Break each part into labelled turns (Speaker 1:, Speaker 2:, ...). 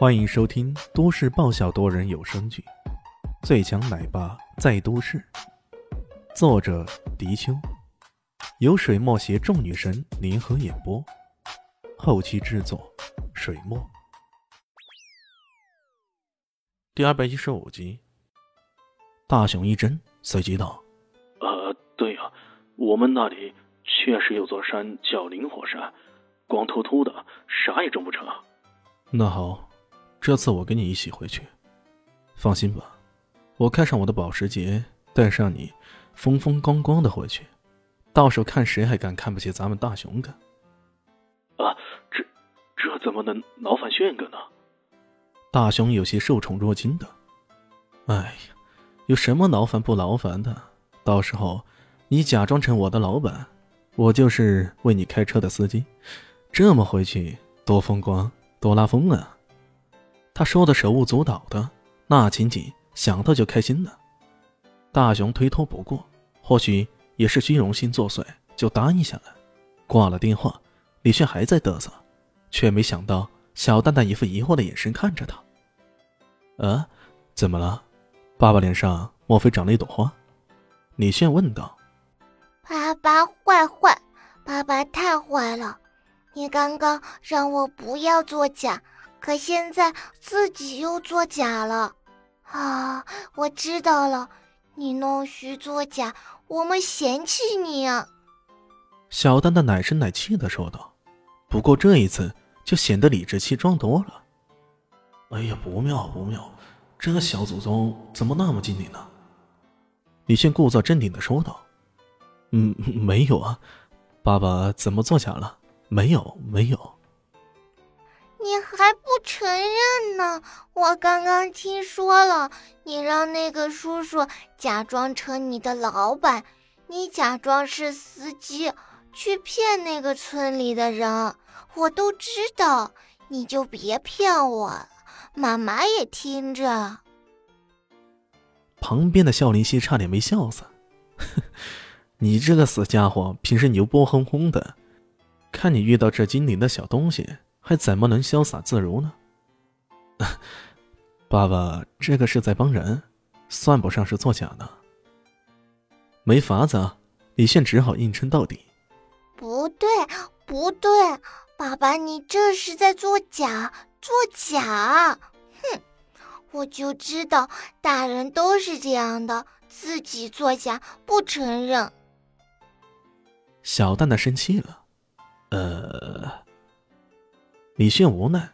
Speaker 1: 欢迎收听都市爆笑多人有声剧《最强奶爸在都市》，作者：迪秋，由水墨携众女神联合演播，后期制作：水墨。第二百一十五集，大雄一怔，随即道：“
Speaker 2: 呃，对呀，我们那里确实有座山叫灵火山，光秃秃的，啥也种不成。”
Speaker 1: 那好。这次我跟你一起回去，放心吧，我开上我的保时捷，带上你，风风光光的回去，到时候看谁还敢看不起咱们大熊哥。
Speaker 2: 啊，这这怎么能劳烦炫哥呢？
Speaker 1: 大熊有些受宠若惊的。哎呀，有什么劳烦不劳烦的？到时候你假装成我的老板，我就是为你开车的司机，这么回去多风光，多拉风啊！他说的手舞足蹈的，那情景想到就开心了。大雄推脱不过，或许也是虚荣心作祟，就答应下来。挂了电话，李炫还在嘚瑟，却没想到小蛋蛋一副疑惑的眼神看着他。啊，怎么了？爸爸脸上莫非长了一朵花？李炫问道。
Speaker 3: 爸爸坏坏，爸爸太坏了！你刚刚让我不要作假。可现在自己又作假了，啊！我知道了，你弄虚作假，我们嫌弃你啊！
Speaker 1: 小蛋蛋奶声奶气的说道，不过这一次就显得理直气壮多了。哎呀，不妙不妙，这小祖宗怎么那么精灵呢？李炫故作镇定的说道：“嗯，没有啊，爸爸怎么作假了？没有，没有。”
Speaker 3: 你还不承认呢？我刚刚听说了，你让那个叔叔假装成你的老板，你假装是司机去骗那个村里的人，我都知道，你就别骗我了。妈妈也听着。
Speaker 1: 旁边的笑林溪差点没笑死，你这个死家伙，平时牛波哄哄的，看你遇到这精灵的小东西。还怎么能潇洒自如呢？爸爸，这个是在帮人，算不上是作假呢。没法子，李现只好硬撑到底。
Speaker 3: 不对，不对，爸爸，你这是在作假，作假！哼，我就知道大人都是这样的，自己作假不承认。
Speaker 1: 小蛋蛋生气了，呃。李炫无奈，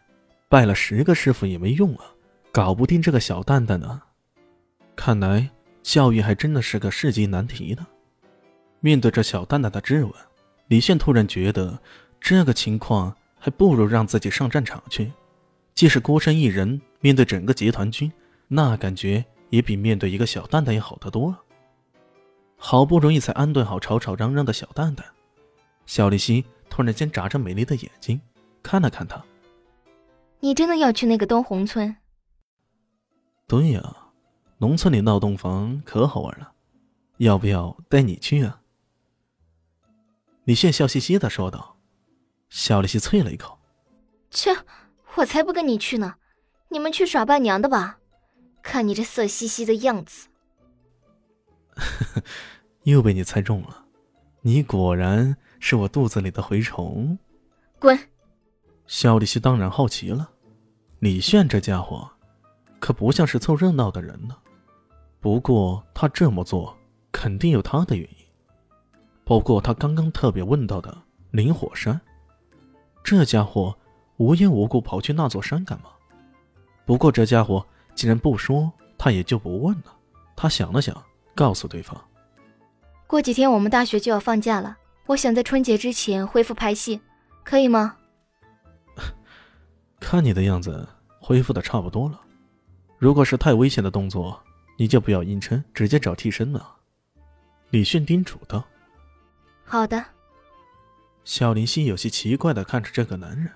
Speaker 1: 拜了十个师傅也没用啊，搞不定这个小蛋蛋呢。看来教育还真的是个世纪难题呢。面对着小蛋蛋的质问，李炫突然觉得这个情况还不如让自己上战场去。即使孤身一人面对整个集团军，那感觉也比面对一个小蛋蛋要好得多。好不容易才安顿好吵吵嚷嚷的小蛋蛋，小丽西突然间眨着美丽的眼睛。看了看他，
Speaker 4: 你真的要去那个东红村？
Speaker 1: 对呀，农村里闹洞房可好玩了，要不要带你去啊？李炫笑嘻嘻的说道。小丽西啐了一口：“
Speaker 4: 切，我才不跟你去呢！你们去耍伴娘的吧，看你这色兮兮的样子。”
Speaker 1: 又被你猜中了，你果然是我肚子里的蛔虫。
Speaker 4: 滚！
Speaker 1: 肖丽西当然好奇了，李炫这家伙可不像是凑热闹的人呢。不过他这么做肯定有他的原因，包括他刚刚特别问到的灵火山。这家伙无缘无故跑去那座山干嘛？不过这家伙既然不说，他也就不问了。他想了想，告诉对方：“
Speaker 4: 过几天我们大学就要放假了，我想在春节之前恢复拍戏，可以吗？”
Speaker 1: 看你的样子，恢复的差不多了。如果是太危险的动作，你就不要硬撑，直接找替身了。李迅叮嘱道。
Speaker 4: 好的。
Speaker 1: 小林夕有些奇怪的看着这个男人，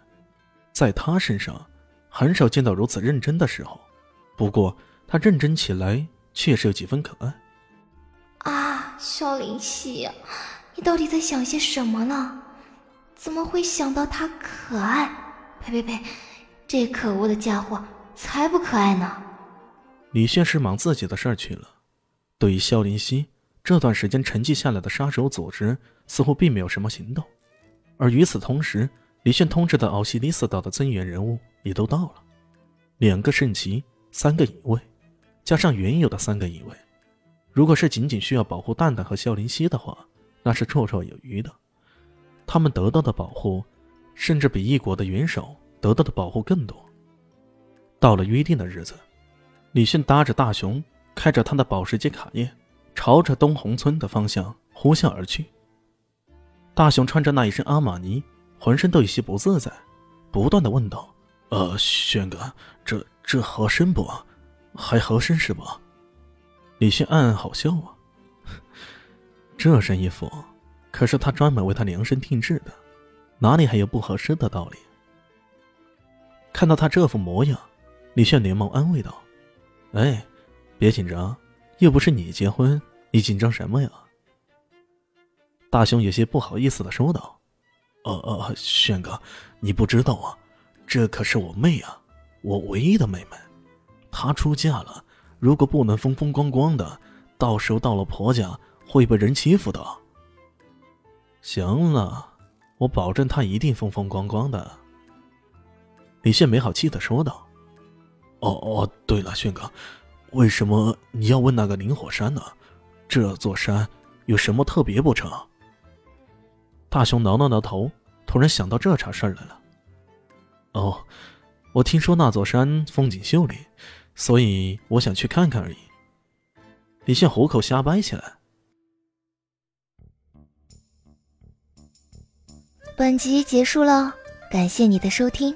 Speaker 1: 在他身上很少见到如此认真的时候。不过他认真起来，确实有几分可爱。
Speaker 3: 啊，小林夕，你到底在想些什么呢？怎么会想到他可爱？呸呸呸！
Speaker 4: 这可恶的家伙才不可爱呢！
Speaker 1: 李炫是忙自己的事儿去了。对于肖林熙这段时间沉寂下来的杀手组织，似乎并没有什么行动。而与此同时，李炫通知的奥西里斯岛的增援人物也都到了，两个圣骑，三个影卫，加上原有的三个影卫。如果是仅仅需要保护蛋蛋和肖林熙的话，那是绰绰有余的。他们得到的保护，甚至比异国的元首得到的保护更多。到了约定的日子，李迅搭着大熊，开着他的保时捷卡宴，朝着东红村的方向呼啸而去。大熊穿着那一身阿玛尼，浑身都有些不自在，不断的问道：“呃，轩哥，这这合身不？还合身是吧？”李迅暗暗好笑啊，这身衣服可是他专门为他量身定制的，哪里还有不合适的道理？看到他这副模样，李炫连忙安慰道：“哎，别紧张，又不是你结婚，你紧张什么呀？”大雄有些不好意思的说道：“呃呃，炫哥，你不知道啊，这可是我妹啊，我唯一的妹妹，她出嫁了。”如果不能风风光光的，到时候到了婆家会被人欺负的。行了，我保证他一定风风光光的。李现没好气的说道：“哦哦，对了，炫哥，为什么你要问那个灵火山呢？这座山有什么特别不成？”大雄挠了挠头，突然想到这茬事儿来了。哦，我听说那座山风景秀丽。所以我想去看看而已。李现虎口瞎掰起来。
Speaker 4: 本集结束了，感谢你的收听，